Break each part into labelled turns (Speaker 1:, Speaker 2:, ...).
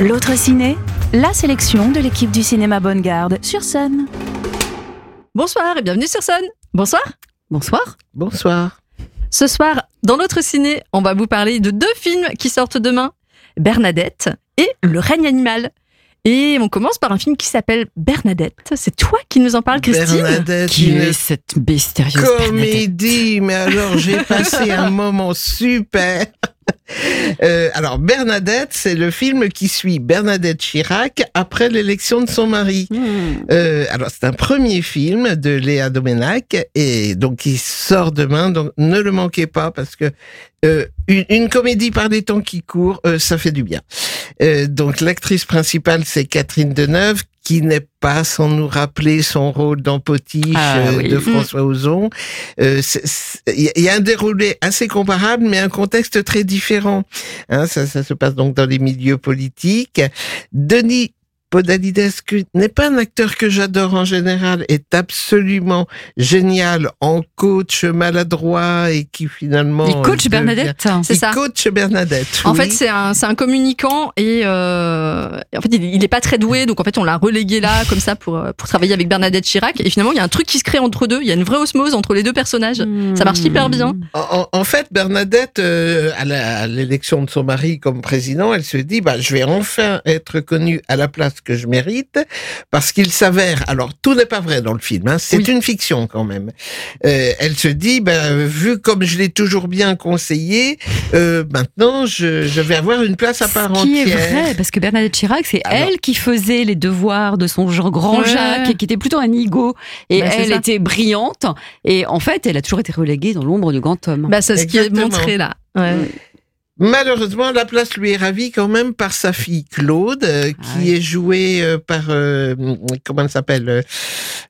Speaker 1: L'autre ciné, la sélection de l'équipe du cinéma Bonne Garde sur scène.
Speaker 2: Bonsoir et bienvenue sur scène. Bonsoir.
Speaker 3: Bonsoir.
Speaker 4: Bonsoir.
Speaker 2: Ce soir, dans notre ciné, on va vous parler de deux films qui sortent demain Bernadette et Le règne animal. Et on commence par un film qui s'appelle Bernadette. C'est toi qui nous en parles, Christine
Speaker 4: Bernadette,
Speaker 3: Qui
Speaker 4: une
Speaker 3: est cette mystérieuse Bernadette
Speaker 4: comédie, mais alors j'ai passé un moment super. Euh, alors Bernadette, c'est le film qui suit Bernadette Chirac après l'élection de son mari.
Speaker 3: Hmm.
Speaker 4: Euh, alors c'est un premier film de Léa Domenac et donc il sort demain, donc ne le manquez pas parce que euh, une, une comédie par des temps qui courent, euh, ça fait du bien. Euh, donc l'actrice principale c'est Catherine Deneuve qui n'est pas sans nous rappeler son rôle dans Potiche
Speaker 3: Ah,
Speaker 4: euh,
Speaker 3: oui.
Speaker 4: de François Ozon. Euh, Il y a un déroulé assez comparable, mais un contexte très différent. Hein, ça, ça se passe donc dans les milieux politiques. Denis Podalides, qui n'est pas un acteur que j'adore en général, est absolument génial en coach maladroit et qui finalement...
Speaker 3: Il coach Bernadette.
Speaker 2: C'est
Speaker 4: Il
Speaker 2: ça.
Speaker 4: coach Bernadette.
Speaker 2: En
Speaker 4: oui.
Speaker 2: fait, c'est un, c'est un communicant et euh, en fait, il, il est pas très doué, donc en fait, on l'a relégué là comme ça pour euh, pour travailler avec Bernadette Chirac. Et finalement, il y a un truc qui se crée entre deux. Il y a une vraie osmose entre les deux personnages. Ça marche hyper bien.
Speaker 4: En, fait, Bernadette, euh, à l'élection de son mari comme président, elle se dit, bah, je vais enfin être connue à la place que je mérite, parce qu'il s'avère, alors tout n'est pas vrai dans le film, hein, c'est
Speaker 2: Oui.
Speaker 4: une fiction quand même. Euh, elle se dit, bah, vu comme je l'ai toujours bien conseillé, euh, maintenant je, je vais avoir une place à part
Speaker 3: Ce qui est
Speaker 4: entière.
Speaker 3: vrai, parce que Bernadette Chirac, c'est elle qui faisait les devoirs de son genre grand
Speaker 2: Ouais.
Speaker 3: Jacques, et qui était plutôt un ego. Et
Speaker 2: c'est
Speaker 3: elle était brillante. Et en fait, elle a toujours été reléguée dans l'ombre du grand homme.
Speaker 2: Bah, c'est ce qui est montré là. Ouais.
Speaker 4: Malheureusement, la place lui est ravie quand même par sa fille Claude, euh, qui
Speaker 3: Ah oui.
Speaker 4: est jouée euh, par euh, comment elle s'appelle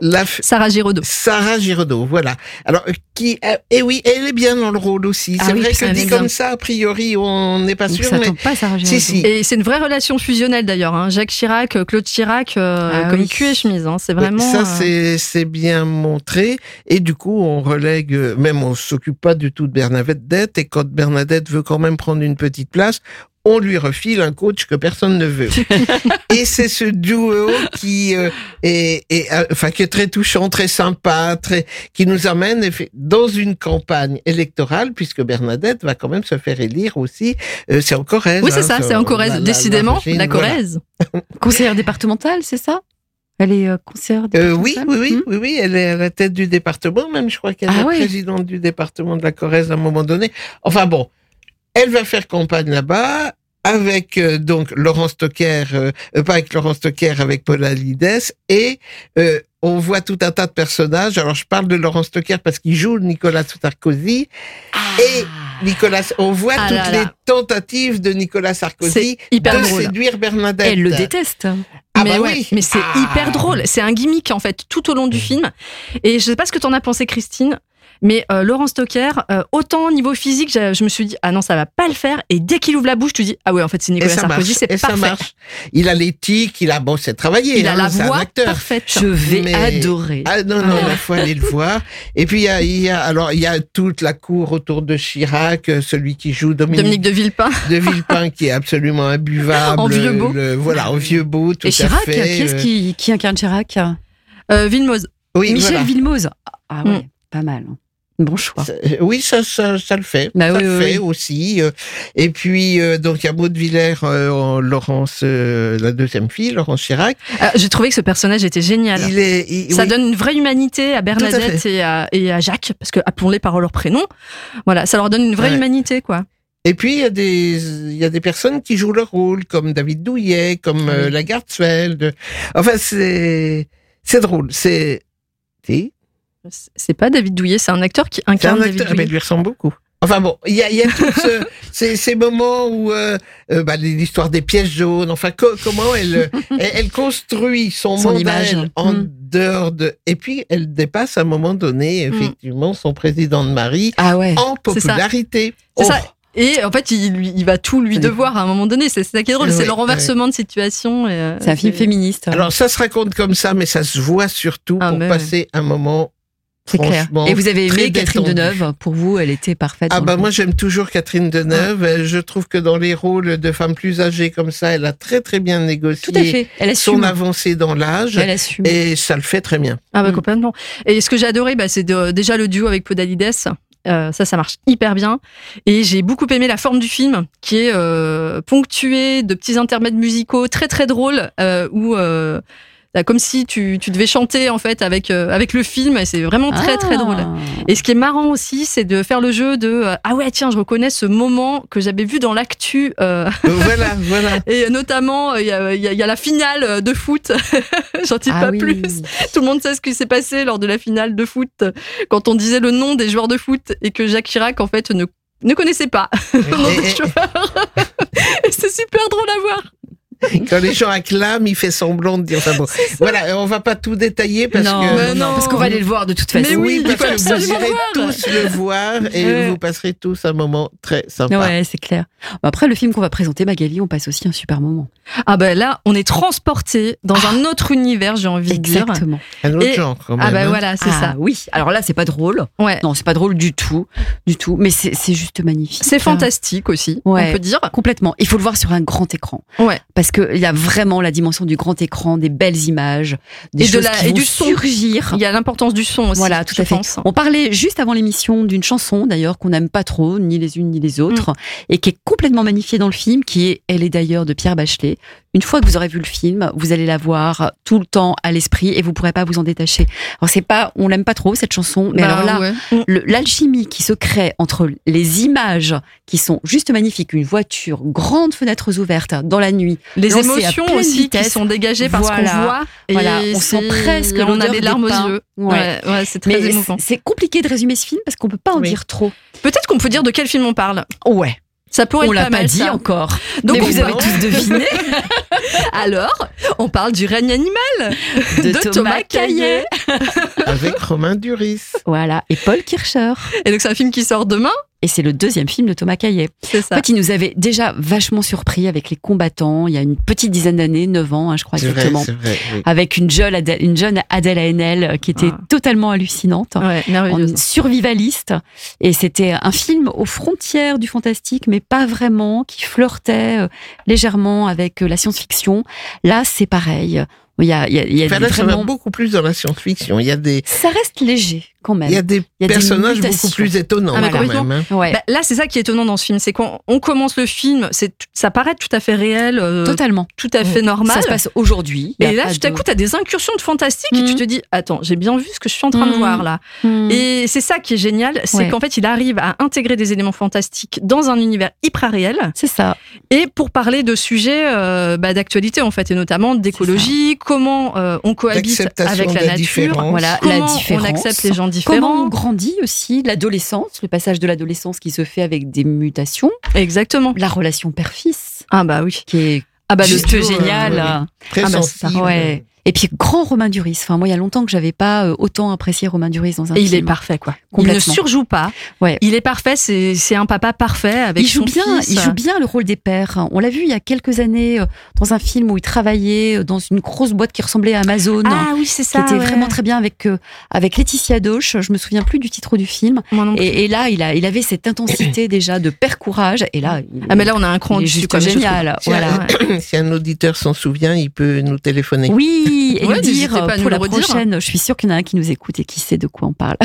Speaker 4: la f-
Speaker 2: Sarah Giraudot.
Speaker 4: Sarah Giraudot, voilà. Alors, qui, et oui, elle est bien dans le rôle aussi.
Speaker 3: Ah
Speaker 4: c'est
Speaker 3: oui,
Speaker 4: vrai que dit comme ça, a priori, on n'est pas sûr,
Speaker 3: ça
Speaker 4: mais
Speaker 3: pas, Sarah Giraudot.
Speaker 4: si.
Speaker 2: Et c'est une vraie relation fusionnelle d'ailleurs. Hein. Jacques Chirac, Claude Chirac,
Speaker 3: Ah
Speaker 2: comme
Speaker 3: oui.
Speaker 2: cul et chemise. Hein. C'est vraiment.
Speaker 4: ça, c'est bien montré. Et du coup, on relègue, même on s'occupe pas du tout de Bernadette. Et quand Bernadette veut quand même prendre une petite place, on lui refile un coach que personne ne veut. et c'est ce duo qui euh, est, est, euh, enfin, qui est très touchant, très sympa, très, qui nous amène dans une campagne électorale, puisque Bernadette va quand même se faire élire aussi. Euh, c'est en Corrèze.
Speaker 2: Oui, c'est
Speaker 4: hein,
Speaker 2: ça, c'est en
Speaker 4: la-
Speaker 2: Corrèze.
Speaker 4: la- la
Speaker 2: Décidément, la
Speaker 4: voilà.
Speaker 2: Corrèze.
Speaker 3: Conseillère départementale, c'est ça? Elle est euh, conseillère
Speaker 4: Euh,
Speaker 3: départementale
Speaker 4: oui, oui, oui,
Speaker 3: Hmm?
Speaker 4: oui, oui, elle est à la tête du département, même je crois qu'elle
Speaker 3: Ah
Speaker 4: est
Speaker 3: oui.
Speaker 4: présidente du département de la Corrèze à un moment donné. Enfin bon, elle va faire campagne là-bas avec euh, donc Laurent Stocker, euh, euh, pas avec Laurent Stocker, avec Paul Alides, et euh, on voit tout un tas de personnages. Alors je parle de Laurent Stocker parce qu'il joue Nicolas Sarkozy, et Nicolas, on voit
Speaker 2: Ah
Speaker 4: toutes
Speaker 2: là
Speaker 4: les
Speaker 2: là.
Speaker 4: tentatives de Nicolas Sarkozy
Speaker 2: hyper
Speaker 4: de
Speaker 2: drôle.
Speaker 4: séduire Bernadette.
Speaker 3: Elle le déteste.
Speaker 4: Ah
Speaker 2: mais
Speaker 4: bah
Speaker 2: ouais,
Speaker 4: oui.
Speaker 2: mais c'est
Speaker 4: Ah.
Speaker 2: hyper drôle. C'est un gimmick en fait tout au long du film. Et je sais pas ce que t'en as pensé, Christine. Mais euh, Laurent Stocker, euh, autant au niveau physique, je, je me suis dit ah non ça va pas le faire. Et dès qu'il ouvre la bouche, tu dis ah ouais en fait c'est Nicolas. Sarkozy, c'est
Speaker 4: Et ça
Speaker 2: parfait.
Speaker 4: marche. Il a l'éthique, il a bon, c'est travaillé.
Speaker 2: Il a
Speaker 4: hein,
Speaker 2: la voix
Speaker 4: acteur.
Speaker 2: parfaite.
Speaker 3: Je vais
Speaker 4: Mais-
Speaker 3: adorer.
Speaker 4: Ah non non, il faut aller le voir. Et puis il y a, y a alors il y a toute la cour autour de Chirac, euh, celui qui joue Dominique,
Speaker 2: Dominique de Villepin.
Speaker 4: de Villepin qui est absolument imbuvable.
Speaker 2: En vieux beau.
Speaker 4: le- voilà, en vieux beau, tout
Speaker 3: Et Chirac,
Speaker 4: à fait.
Speaker 3: qui est-ce
Speaker 4: euh,
Speaker 3: qui, qui incarne Chirac?
Speaker 2: Euh, Villemose.
Speaker 4: Oui,
Speaker 3: Michel
Speaker 4: voilà.
Speaker 3: Villemose. Ah ouais,
Speaker 2: Mm.
Speaker 3: pas mal. Bon choix.
Speaker 4: Euh, Oui, ça, ça, ça le fait.
Speaker 3: Bah
Speaker 4: ça
Speaker 3: oui,
Speaker 4: le
Speaker 3: oui,
Speaker 4: fait
Speaker 3: oui.
Speaker 4: aussi. euh, Et puis, euh, donc, il y a Maud Villers, euh, en Laurence, euh, la deuxième fille, Laurence Chirac.
Speaker 2: Euh, J'ai trouvé que ce personnage était génial.
Speaker 4: Il est, il-
Speaker 2: Ça donne une vraie humanité à Bernadette et à, et à Jacques, parce que appelons-les par leur prénom. Voilà, ça leur donne une vraie
Speaker 4: Ouais.
Speaker 2: humanité, quoi.
Speaker 4: Et puis, il y, a des, il y a des personnes qui jouent leur rôle, comme David Douillet, comme
Speaker 2: Oui.
Speaker 4: Lagarde Sweld. Enfin, c'est, c'est drôle. C'est,
Speaker 2: C'est pas David Douillet, c'est un acteur qui
Speaker 4: c'est
Speaker 2: incarne
Speaker 4: un
Speaker 2: David
Speaker 4: acteur, mais
Speaker 2: Douillet.
Speaker 4: il lui ressemble beaucoup. Enfin bon, il y a, il y a tous ce- ces, ces moments où euh, euh, bah, l'histoire des pièces jaunes, enfin co- comment elle, elle elle construit son,
Speaker 3: Son
Speaker 4: monde à
Speaker 3: image.
Speaker 4: elle en
Speaker 3: Mm.
Speaker 4: dehors de et puis elle dépasse à un moment donné effectivement son président de mari
Speaker 3: Ah ouais.
Speaker 4: en
Speaker 2: C'est ça.
Speaker 4: popularité.
Speaker 2: C'est
Speaker 4: Oh,
Speaker 2: ça. Et en fait, il, lui- il va tout lui devoir à un moment donné. C'est ça qui est drôle,
Speaker 4: Oui,
Speaker 2: c'est le
Speaker 4: oui.
Speaker 2: renversement de situation. euh,
Speaker 3: C'est un film féministe.
Speaker 4: Alors ça se raconte comme ça, mais ça se voit surtout
Speaker 2: Ah,
Speaker 4: pour passer un moment
Speaker 3: C'est clair. Et vous avez aimé Catherine. Deneuve Pour vous, elle était parfaite.
Speaker 4: Ah bah moi j'aime toujours Catherine Deneuve. Euh, Je trouve que dans les rôles de femmes plus âgées comme ça, elle a très très bien négocié
Speaker 3: Tout à fait. Elle
Speaker 4: son avancée dans l'âge
Speaker 3: Elle assume.
Speaker 4: et ça le fait très bien.
Speaker 2: Ah bah
Speaker 3: Mm.
Speaker 2: complètement. Et ce que j'ai adoré, bah, c'est déjà le duo avec Podalides. Euh, ça, ça marche hyper bien. Et j'ai beaucoup aimé la forme du film, qui est euh, ponctuée de petits intermèdes musicaux très très drôles, euh, où comme si tu, tu devais chanter en fait avec euh, avec le film. Et c'est vraiment très très
Speaker 3: Ah.
Speaker 2: drôle. Et ce qui est marrant aussi, c'est de faire le jeu de euh, ah ouais tiens, je reconnais ce moment que j'avais vu dans l'actu. euh,
Speaker 4: Euh, voilà, voilà.
Speaker 2: et notamment, il y a, il y a- il y a la finale de foot. J'en dis
Speaker 3: Ah
Speaker 2: pas
Speaker 3: oui.
Speaker 2: plus. Tout le monde sait ce qui s'est passé lors de la finale de foot quand on disait le nom des joueurs de foot et que Jacques Chirac en fait ne ne connaissait pas le nom
Speaker 4: Et-
Speaker 2: des
Speaker 4: et-
Speaker 2: joueurs. Et c'est super drôle à voir.
Speaker 4: Quand les gens acclament, il fait semblant de dire ça. Bon, voilà, on va pas tout détailler parce
Speaker 3: non,
Speaker 4: que.
Speaker 2: Non.
Speaker 3: parce qu'on va aller le voir de toute façon.
Speaker 2: Mais oui, il
Speaker 4: parce
Speaker 2: faut
Speaker 4: que vous irez
Speaker 2: voir.
Speaker 4: tous le voir et vous passerez tous un moment très sympa.
Speaker 3: Ouais, c'est clair. Après, le film qu'on va présenter, Magali, on passe aussi un super moment.
Speaker 2: Ah ben là, on est transporté dans un autre univers, j'ai envie de dire.
Speaker 3: Exactement.
Speaker 4: Un autre
Speaker 2: Et-
Speaker 4: genre quand même.
Speaker 2: Ah ben
Speaker 4: hein.
Speaker 2: voilà, c'est
Speaker 3: ah,
Speaker 2: ça.
Speaker 3: Oui. Alors là, c'est pas drôle.
Speaker 2: Ouais.
Speaker 3: Non, c'est pas drôle du tout, du tout. Mais c'est c'est juste magnifique.
Speaker 2: C'est fantastique aussi,
Speaker 3: Ouais.
Speaker 2: on peut dire.
Speaker 3: Complètement. Il faut le voir sur un grand écran.
Speaker 2: Ouais.
Speaker 3: Parce qu'il y a vraiment la dimension du grand écran, des belles images, des
Speaker 2: Et de
Speaker 3: choses
Speaker 2: la-
Speaker 3: qui
Speaker 2: et
Speaker 3: vont
Speaker 2: du son.
Speaker 3: surgir.
Speaker 2: Il y a l'importance du son aussi.
Speaker 3: Voilà, tout
Speaker 2: je
Speaker 3: à fait.
Speaker 2: pense.
Speaker 3: On parlait juste avant l'émission d'une chanson, d'ailleurs, qu'on n'aime pas trop, ni les unes ni les autres,
Speaker 2: Mm.
Speaker 3: et qui est complètement magnifiée dans le film, qui est Elle est d'ailleurs de Pierre Bachelet. Une fois que vous aurez vu le film, vous allez la voir tout le temps à l'esprit et vous pourrez pas vous en détacher. Alors c'est pas, on l'aime pas trop cette chanson, mais
Speaker 2: Bah,
Speaker 3: alors là,
Speaker 2: ouais.
Speaker 3: l'alchimie qui se crée entre les images qui sont juste magnifiques, une voiture, grandes fenêtres ouvertes dans la nuit,
Speaker 2: les émotions aussi
Speaker 3: vitesse.
Speaker 2: qui sont dégagées par
Speaker 3: Voilà.
Speaker 2: ce qu'on voit. Et
Speaker 3: Voilà, on sent presque
Speaker 2: on a des larmes aux yeux.
Speaker 3: Ouais.
Speaker 2: Ouais, ouais, c'est très
Speaker 3: mais
Speaker 2: émouvant.
Speaker 3: c'est compliqué de résumer ce film parce qu'on peut pas en
Speaker 4: Oui.
Speaker 3: dire trop.
Speaker 2: Peut-être qu'on peut dire de quel film on parle.
Speaker 3: Ouais,
Speaker 2: Ça pourrait
Speaker 3: on
Speaker 2: être
Speaker 3: l'a
Speaker 2: pas
Speaker 3: pas
Speaker 2: mal.
Speaker 3: dit
Speaker 2: ça.
Speaker 3: encore.
Speaker 2: Donc
Speaker 3: vous avez tous deviné
Speaker 2: Alors, on parle du règne animal
Speaker 3: de,
Speaker 2: de,
Speaker 3: Thomas, Caillet.
Speaker 4: Avec Romain Duris.
Speaker 3: Voilà, et Paul Kircher.
Speaker 2: Et donc c'est un film qui sort demain.
Speaker 3: Et c'est le deuxième film de Thomas Caillet.
Speaker 2: C'est
Speaker 3: En
Speaker 2: ça.
Speaker 3: fait, il nous avait déjà vachement surpris avec les combattants il y a une petite dizaine d'années, 9 ans, hein, je crois
Speaker 4: vrai,
Speaker 3: exactement.
Speaker 4: c'est vrai. oui.
Speaker 3: Avec une jeune Adèle, une jeune Adèle Haenel euh, qui était
Speaker 2: Ah.
Speaker 3: totalement hallucinante.
Speaker 2: Ouais,
Speaker 3: en survivaliste et c'était un film aux frontières du fantastique mais pas vraiment qui flirtait euh, légèrement avec euh, la science-fiction là c'est pareil il y a, il y a, il y a
Speaker 4: Enfin,
Speaker 3: des-
Speaker 4: là, ça va
Speaker 3: vraiment
Speaker 4: beaucoup plus dans la science-fiction. Il y a des,
Speaker 3: ça reste léger quand même
Speaker 4: il y a des
Speaker 3: Il y a des
Speaker 4: personnages beaucoup plus étonnants
Speaker 2: Ah,
Speaker 4: quand même. hein.
Speaker 3: ouais
Speaker 2: Bah, là, c'est ça qui est étonnant dans ce film, c'est qu'on on commence le film, c'est ça paraît tout à fait réel, euh,
Speaker 3: totalement
Speaker 2: tout à fait normal.
Speaker 3: ça se passe aujourd'hui
Speaker 2: Et là, tout à
Speaker 3: de-
Speaker 2: coup, t'as des incursions de fantastique et tu te dis, attends, j'ai bien vu ce que je suis en train de
Speaker 3: Mhm.
Speaker 2: voir là.
Speaker 3: Hmm.
Speaker 2: Et c'est ça qui est génial, c'est
Speaker 3: Ouais.
Speaker 2: qu'en fait, il arrive à intégrer des éléments fantastiques dans un univers hyper réel
Speaker 3: c'est ça
Speaker 2: et pour parler de sujets euh, bah, d'actualité en fait, et notamment d'écologie, comment euh, on cohabite avec la
Speaker 4: la
Speaker 2: nature,
Speaker 3: voilà
Speaker 2: comment
Speaker 3: la différence
Speaker 2: on accepte les gens
Speaker 3: comment
Speaker 2: différents.
Speaker 3: on grandit aussi l'adolescence le passage de l'adolescence qui se fait avec des mutations
Speaker 2: Exactement.
Speaker 3: la relation père-fils
Speaker 2: Ah bah oui.
Speaker 3: qui est
Speaker 2: Ah bah le
Speaker 3: génial
Speaker 4: euh, oui. Très
Speaker 2: Ah, bah, ça.
Speaker 3: Ouais. Et puis grand Romain Duris. Enfin moi il y a longtemps que j'avais pas euh, autant apprécié Romain Duris dans un
Speaker 2: Et il
Speaker 3: film.
Speaker 2: est parfait quoi. Il ne surjoue pas.
Speaker 3: Ouais.
Speaker 2: Il est parfait. C'est c'est un papa parfait avec
Speaker 3: il joue
Speaker 2: son
Speaker 3: bien,
Speaker 2: fils.
Speaker 3: il joue bien le rôle des pères. On l'a vu il y a quelques années euh, dans un film où il travaillait euh, dans une grosse boîte qui ressemblait à Amazon.
Speaker 2: Ah oui c'est
Speaker 3: qui
Speaker 2: ça.
Speaker 3: était
Speaker 2: ouais.
Speaker 3: vraiment très bien avec avec Laetitia Doche. Je me souviens plus du titre du film.
Speaker 2: Moi non plus.
Speaker 3: Et, et là, il a il avait cette intensité déjà de père courage. Et là, il,
Speaker 2: Ah mais là on a un cran dessus
Speaker 3: génial.
Speaker 4: Si,
Speaker 3: Voilà.
Speaker 4: un, si un auditeur s'en souvient, il peut nous téléphoner.
Speaker 3: Oui, et
Speaker 2: Ouais,
Speaker 3: dire
Speaker 2: pas
Speaker 3: pour la
Speaker 2: redire.
Speaker 3: prochaine. Je suis sûre qu'il y en a un qui nous écoute et qui sait de quoi on parle.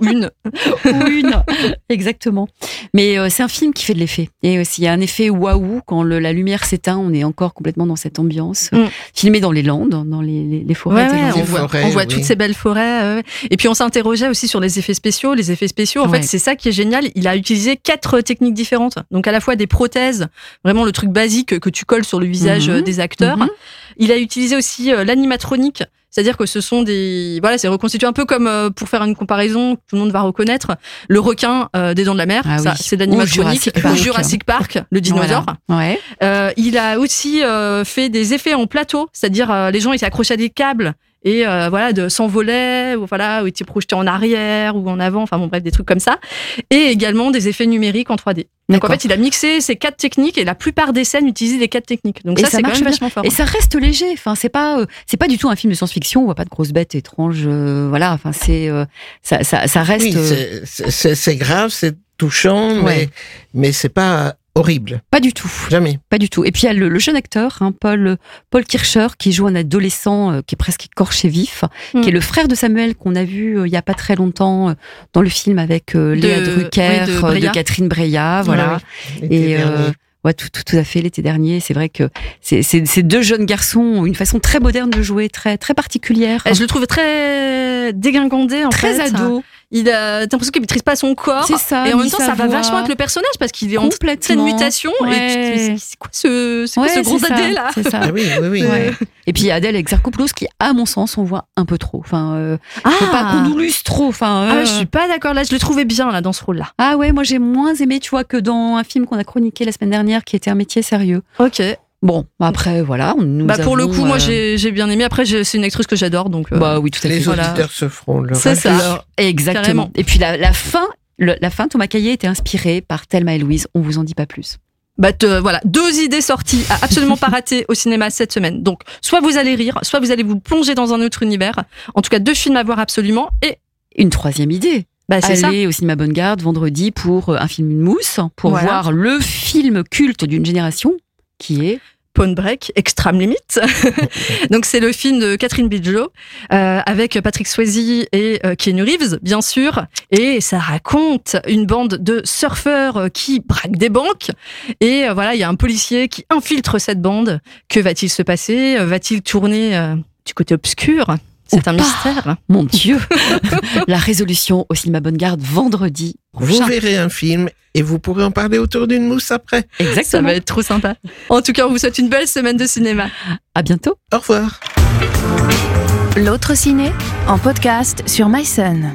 Speaker 2: Ou une.
Speaker 3: ou une. Exactement. Mais euh, c'est un film qui fait de l'effet. Et aussi, il y a un effet waouh quand le- la lumière s'éteint, on est encore complètement dans cette ambiance.
Speaker 2: Mm.
Speaker 3: Filmé dans les Landes, dans les, les, les forêts
Speaker 2: Ouais, ouais, on voit,
Speaker 4: forêts,
Speaker 2: on voit
Speaker 4: oui.
Speaker 2: toutes ces belles forêts. Et puis on s'interrogeait aussi sur les effets spéciaux. Les effets spéciaux, en
Speaker 3: Ouais.
Speaker 2: fait, c'est ça qui est génial. Il a utilisé quatre techniques différentes. Donc à la fois des prothèses, vraiment le truc basique que tu colles sur le visage
Speaker 3: Mhm.
Speaker 2: euh, des acteurs.
Speaker 3: Mhm.
Speaker 2: Il a utilisé aussi euh, l'animatronique. C'est-à-dire que ce sont des voilà, c'est reconstitué un peu comme euh, pour faire une comparaison, tout le monde va reconnaître le requin euh, des Dents de la Mer.
Speaker 3: Ah
Speaker 2: ça,
Speaker 3: oui.
Speaker 2: c'est de
Speaker 3: Ou
Speaker 2: l'animatronique.
Speaker 3: Jurassic Park.
Speaker 2: Ou Jurassic Park, le dinosaure.
Speaker 3: Voilà. Ouais.
Speaker 2: Euh, il a aussi euh, fait des effets en plateau, c'est-à-dire euh, les gens étaient accrochés à des câbles et euh, voilà de s'envoler ou voilà où il était projeté en arrière ou en avant enfin bon bref des trucs comme ça et également des effets numériques en 3D donc en fait il a mixé ces quatre techniques et la plupart des scènes utilisaient les quatre techniques donc
Speaker 3: Et
Speaker 2: ça,
Speaker 3: ça
Speaker 2: c'est quand
Speaker 3: marche
Speaker 2: même
Speaker 3: bien.
Speaker 2: vachement fort
Speaker 3: Et ça reste léger. Enfin, c'est pas, euh, c'est pas du tout un film de science-fiction. On voit pas de grosses bêtes étranges. euh, voilà. Enfin, c'est, euh, ça, ça, ça reste.
Speaker 4: Oui,
Speaker 3: euh,
Speaker 4: c'est- c'est c'est- c'est grave, c'est touchant, mais, mais c'est pas horrible.
Speaker 3: pas du tout.
Speaker 4: Jamais.
Speaker 3: Pas du tout. Et puis il y a le, le jeune acteur, hein, Paul, Paul Kircher, qui joue un adolescent euh, qui est presque écorché vif, qui est le frère de Samuel qu'on a vu euh, il y a pas très longtemps euh, dans le film avec euh,
Speaker 2: De-
Speaker 3: Léa Drucker,
Speaker 2: oui, de.
Speaker 3: Catherine Breillat, voilà.
Speaker 4: Ouais,
Speaker 3: Et ouais, tout, tout, tout à fait l'été dernier. C'est vrai que c'est c'est- ces deux jeunes garçons ont une façon très moderne de jouer, très très particulière,
Speaker 2: Et je le trouve très dégingandé en
Speaker 3: très
Speaker 2: fait
Speaker 3: ado.
Speaker 2: Il a t'as l'impression qu'il maîtrise pas son corps
Speaker 3: C'est ça.
Speaker 2: et en même temps ça va
Speaker 3: voix.
Speaker 2: vachement avec le personnage parce qu'il est en pleine mutation et tu te dis,
Speaker 3: Ouais.
Speaker 2: mais c'est quoi ce c'est ce gros dadé là
Speaker 3: C'est ça.
Speaker 4: Ah oui, oui, oui.
Speaker 3: Ouais. Et puis Adèle Exarchopoulos qui, à mon sens, on voit un peu trop. Enfin, euh, faut pas qu'on nous luse trop. Enfin,
Speaker 2: Ah,
Speaker 3: euh,
Speaker 2: je suis pas d'accord là, je le trouvais bien là dans ce rôle-là.
Speaker 3: Ah ouais, moi j'ai moins aimé, tu vois, que dans un film qu'on a chroniqué la semaine dernière qui était un métier sérieux.
Speaker 2: Ok.
Speaker 3: Bon, après voilà, nous
Speaker 2: bah pour le coup, moi
Speaker 3: euh,
Speaker 2: j'ai bien aimé. Après, c'est une actrice que j'adore, donc. euh,
Speaker 3: Bah oui, tout à
Speaker 4: Les
Speaker 3: fait.
Speaker 2: voilà.
Speaker 4: auditeurs se feront leur
Speaker 2: C'est ça.
Speaker 3: Alors, exactement.
Speaker 2: Carrément.
Speaker 3: Et puis la, la fin, le- la fin, Thomas Caillet était inspiré par Thelma et Louise. On vous en dit pas plus.
Speaker 2: Bah te- voilà, deux idées sorties à absolument pas rater au cinéma cette semaine. Donc, soit vous allez rire, soit vous allez vous plonger dans un autre univers. En tout cas, deux films à voir absolument. Et
Speaker 3: Une troisième idée.
Speaker 2: bah c'est ça.
Speaker 3: Aller au cinéma Bonne Garde vendredi pour euh, un film une mousse, pour
Speaker 2: Voilà.
Speaker 3: voir le film culte d'une génération qui est
Speaker 2: Pawn Break, Extreme Limit. Donc c'est le film de Catherine Bigelow euh, avec Patrick Swayze et euh, Keanu Reeves, bien sûr. Et ça raconte une bande de surfeurs euh, qui braquent des banques. Et euh, voilà, il y a un policier qui infiltre cette bande. Que va-t-il se passer? Va-t-il tourner du côté obscur? C'est un
Speaker 3: pas.
Speaker 2: mystère.
Speaker 3: Mon Dieu La résolution au cinéma Bonne Garde vendredi
Speaker 4: Vous
Speaker 3: prochain.
Speaker 4: verrez un film et vous pourrez en parler autour d'une mousse après.
Speaker 2: Ça
Speaker 3: Exactement.
Speaker 2: va être trop sympa. En tout cas, on vous souhaite une belle semaine de cinéma.
Speaker 3: À bientôt.
Speaker 4: Au revoir.
Speaker 1: L'autre ciné en podcast sur MySun.